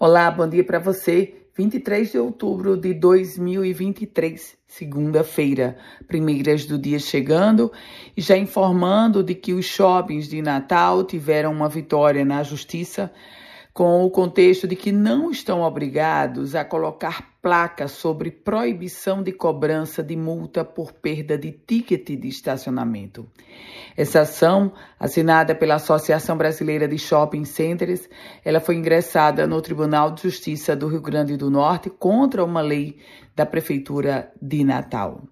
Olá, bom dia para você. 23 de outubro de 2023, segunda-feira, primeiras do dia chegando e já informando de que os shoppings de Natal tiveram uma vitória na justiça com o contexto de que não estão obrigados a colocar placas sobre proibição de cobrança de multa por perda de ticket de estacionamento. Essa ação, assinada pela Associação Brasileira de Shopping Centers, ela foi ingressada no Tribunal de Justiça do Rio Grande do Norte contra uma lei da Prefeitura de Natal.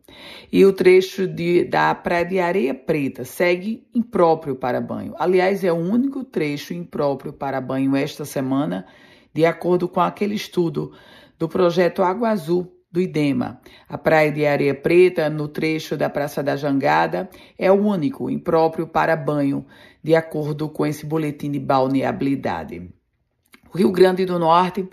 E o trecho de, da Praia de Areia Preta segue impróprio para banho. Aliás, é o único trecho impróprio para banho esta semana, de acordo com aquele estudo do projeto Água Azul do IDEMA. A Praia de Areia Preta, no trecho da Praça da Jangada, é o único impróprio para banho, de acordo com esse boletim de balneabilidade. O Rio Grande do Norte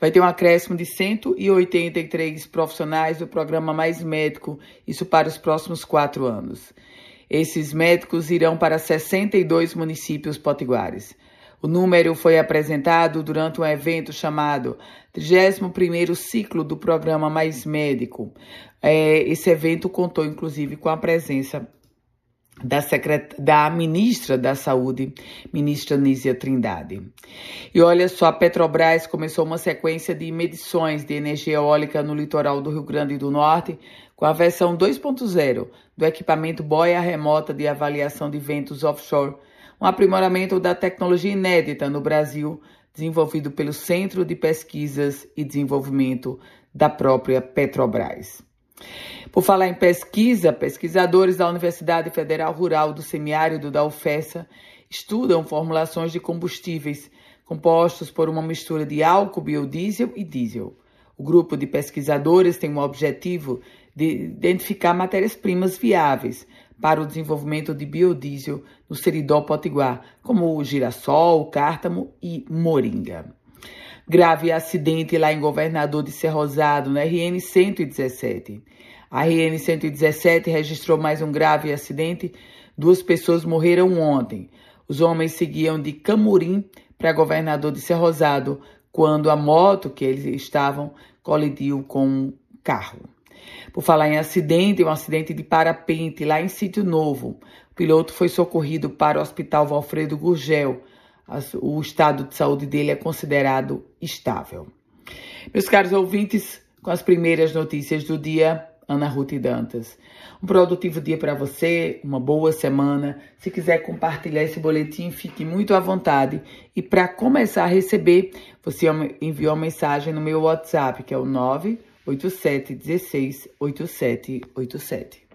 vai ter um acréscimo de 183 profissionais do programa Mais Médico, isso para os próximos quatro anos. Esses médicos irão para 62 municípios potiguares. O número foi apresentado durante um evento chamado 31º Ciclo do Programa Mais Médico. É, esse evento contou, inclusive, com a presença da, secret... da ministra da Saúde, ministra Nízia Trindade. E olha só, a Petrobras começou uma sequência de medições de energia eólica no litoral do Rio Grande do Norte, com a versão 2.0 do equipamento boia remota de avaliação de ventos offshore, um aprimoramento da tecnologia inédita no Brasil, desenvolvido pelo Centro de Pesquisas e Desenvolvimento da própria Petrobras. Por falar em pesquisa, pesquisadores da Universidade Federal Rural do Semiárido da UFESA estudam formulações de combustíveis compostos por uma mistura de álcool, biodiesel e diesel. O grupo de pesquisadores tem o objetivo de identificar matérias-primas viáveis para o desenvolvimento de biodiesel no Seridó Potiguar, como o girassol, cártamo e moringa. Grave acidente lá em Governador de Cerrosado, no RN 117. A RN 117 registrou mais um grave acidente. Duas pessoas morreram ontem. Os homens seguiam de Camurim para Governador de Cerrosado quando a moto que eles estavam colidiu com um carro. Por falar em acidente, um acidente de parapente lá em Sítio Novo. O piloto foi socorrido para o Hospital Valfredo Gurgel o estado de saúde dele é considerado estável. Meus caros ouvintes, com as primeiras notícias do dia, Ana Ruth Dantas. Um produtivo dia para você, uma boa semana. Se quiser compartilhar esse boletim, fique muito à vontade. E para começar a receber, você enviou uma mensagem no meu WhatsApp, que é o 987 16 8787.